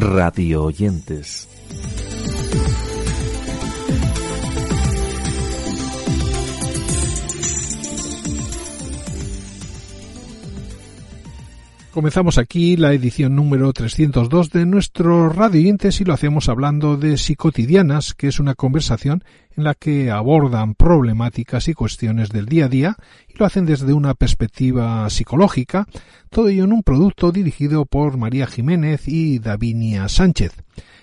radio oyentes. Comenzamos aquí la edición número 302 de nuestro Radio Oyentes y lo hacemos hablando de Psicotidianas, que es una conversación en la que abordan problemáticas y cuestiones del día a día y lo hacen desde una perspectiva psicológica, todo ello en un producto dirigido por María Jiménez y Davinia Sánchez.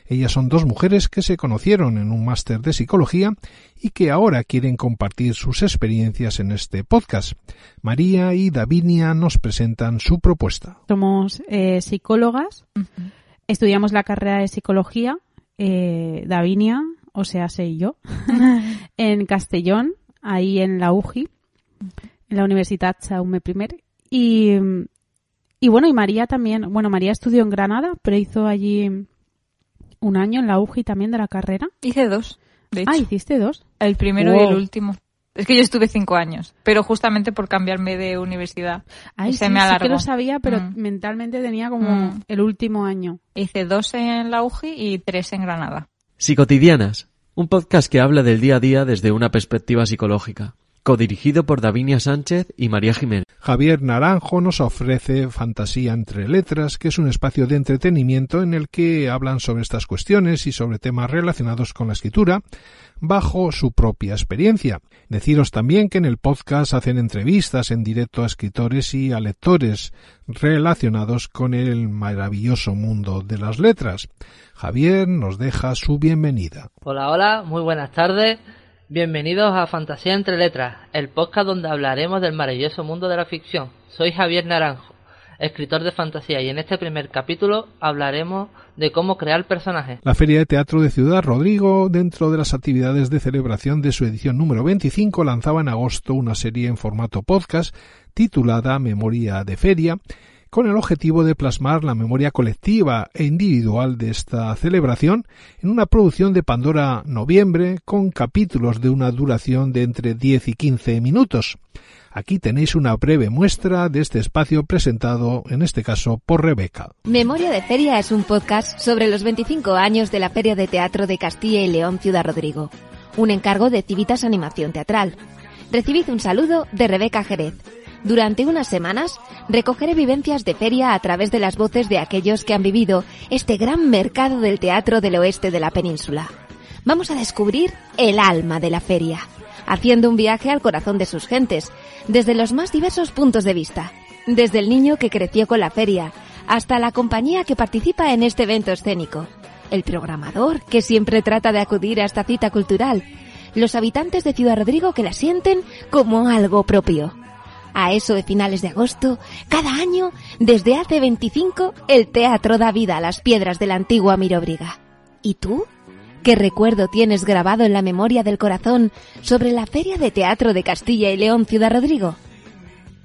Ellas son dos mujeres que se conocieron en un máster de psicología y que ahora quieren compartir sus experiencias en este podcast. María y Davinia nos presentan su propuesta. Somos eh, psicólogas, estudiamos la carrera de psicología, eh, Davinia, o sea, sé yo, en Castellón, ahí en la UGI, en la Universidad Jaume I. Y, y bueno, y María también, bueno, María estudió en Granada, pero hizo allí un año en la UGI también de la carrera. Hice dos, de hecho. Ah, hiciste dos. El primero y el último. Es que yo estuve cinco años, pero justamente por cambiarme de universidad. Ay, se sí, me sí alargó. que lo sabía, pero Mm. mentalmente tenía como Mm. el último año. Hice dos en la UGI y tres en Granada. Psicotidianas, un podcast que habla del día a día desde una perspectiva psicológica, codirigido por Davinia Sánchez y María Jiménez. Javier Naranjo nos ofrece Fantasía entre Letras, que es un espacio de entretenimiento en el que hablan sobre estas cuestiones y sobre temas relacionados con la escritura, bajo su propia experiencia. Deciros también que en el podcast hacen entrevistas en directo a escritores y a lectores relacionados con el maravilloso mundo de las letras. Javier nos deja su bienvenida. Hola, hola, muy buenas tardes. Bienvenidos a Fantasía entre Letras, el podcast donde hablaremos del maravilloso mundo de la ficción. Soy Javier Naranjo, escritor de fantasía, y en este primer capítulo hablaremos de cómo crear personajes. La Feria de Teatro de Ciudad Rodrigo, dentro de las actividades de celebración de su edición número 25, lanzaba en agosto una serie en formato podcast titulada Memoria de Feria, con el objetivo de plasmar la memoria colectiva e individual de esta celebración en una producción de Pandora Noviembre con capítulos de una duración de entre 10 y 15 minutos. Aquí tenéis una breve muestra de este espacio presentado, en este caso, por Rebeca. Memoria de Feria es un podcast sobre los 25 años de la Feria de Teatro de Castilla y León Ciudad Rodrigo, un encargo de Civitas Animación Teatral. Recibid un saludo de Rebeca Jerez. Durante unas semanas recogeré vivencias de feria a través de las voces de aquellos que han vivido este gran mercado del teatro del oeste de la península. Vamos a descubrir el alma de la feria, haciendo un viaje al corazón de sus gentes, desde los más diversos puntos de vista, desde el niño que creció con la feria hasta la compañía que participa en este evento escénico, el programador que siempre trata de acudir a esta cita cultural, los habitantes de Ciudad Rodrigo que la sienten como algo propio. A eso de finales de agosto, cada año, desde hace 25, el teatro da vida a las piedras de la antigua Mirobriga. ¿Y tú? ¿Qué recuerdo tienes grabado en la memoria del corazón sobre la Feria de Teatro de Castilla y León Ciudad Rodrigo?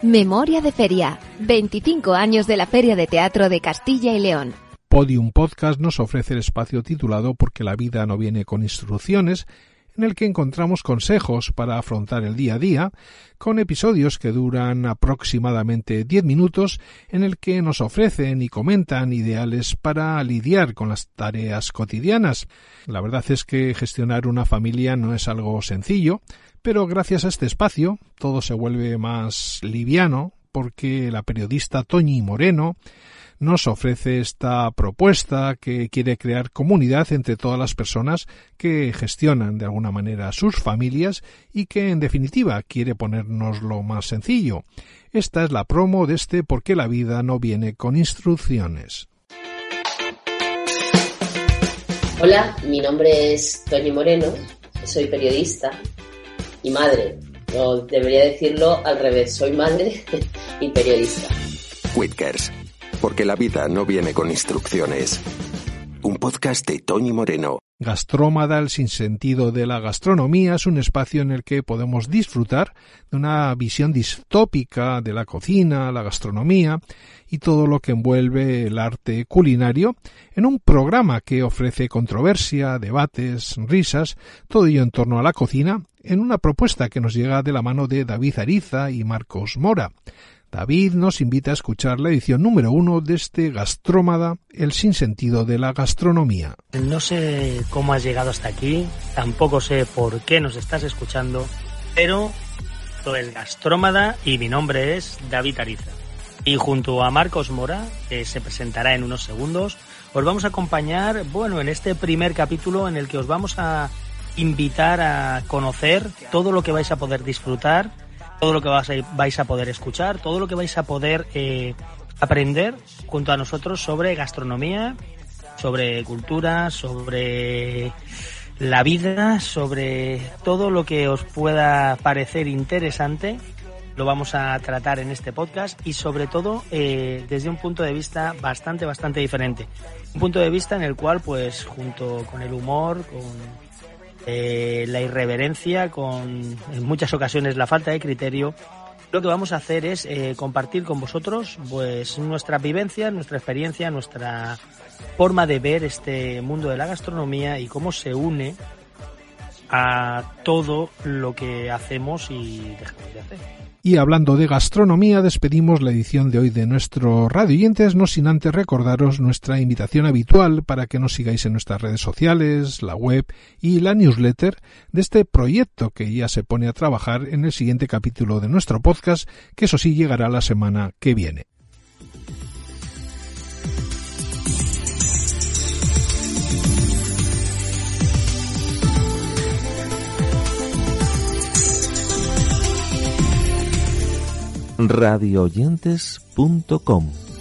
Memoria de Feria, 25 años de la Feria de Teatro de Castilla y León. Podium Podcast nos ofrece el espacio titulado Porque la vida no viene con instrucciones, en el que encontramos consejos para afrontar el día a día, con episodios que duran aproximadamente 10 minutos, en el que nos ofrecen y comentan ideales para lidiar con las tareas cotidianas. La verdad es que gestionar una familia no es algo sencillo, pero gracias a este espacio todo se vuelve más liviano, porque la periodista Toñi Moreno nos ofrece esta propuesta que quiere crear comunidad entre todas las personas que gestionan de alguna manera sus familias y que en definitiva quiere ponernos lo más sencillo. Esta es la promo de este Porque la vida no viene con instrucciones. Hola, mi nombre es Toñi Moreno, soy periodista y madre. No debería decirlo al revés, soy madre y periodista. Whitkers, porque la vida no viene con instrucciones. Un podcast de Tony Moreno. Gastrómada, el sinsentido de la gastronomía, es un espacio en el que podemos disfrutar de una visión distópica de la cocina, la gastronomía y todo lo que envuelve el arte culinario en un programa que ofrece controversia, debates, risas, todo ello en torno a la cocina, en una propuesta que nos llega de la mano de David Ariza y Marcos Mora. David nos invita a escuchar la edición número uno de este Gastrómada, el sinsentido de la gastronomía. No sé cómo has llegado hasta aquí, tampoco sé por qué nos estás escuchando, pero esto es Gastrómada y mi nombre es David Ariza. Y junto a Marcos Mora, que se presentará en unos segundos, os vamos a acompañar, bueno, en este primer capítulo en el que os vamos a invitar a conocer todo lo que vais a poder disfrutar, todo lo que vais a poder escuchar, todo lo que vais a poder eh, aprender junto a nosotros sobre gastronomía, sobre cultura, sobre la vida, sobre todo lo que os pueda parecer interesante. Lo vamos a tratar en este podcast y sobre todo eh, desde un punto de vista bastante, bastante diferente. Un punto de vista en el cual, pues, junto con el humor, con eh, la irreverencia, con muchas ocasiones la falta de criterio, lo que vamos a hacer es eh, compartir con vosotros pues nuestra vivencia, nuestra experiencia, nuestra forma de ver este mundo de la gastronomía y cómo se une a todo lo que hacemos y dejamos de hacer. Y hablando de gastronomía, despedimos la edición de hoy de nuestro Radio Oyentes, no sin antes recordaros nuestra invitación habitual para que nos sigáis en nuestras redes sociales, la web y la newsletter de este proyecto que ya se pone a trabajar en el siguiente capítulo de nuestro podcast, que eso sí llegará la semana que viene. radioyentes.com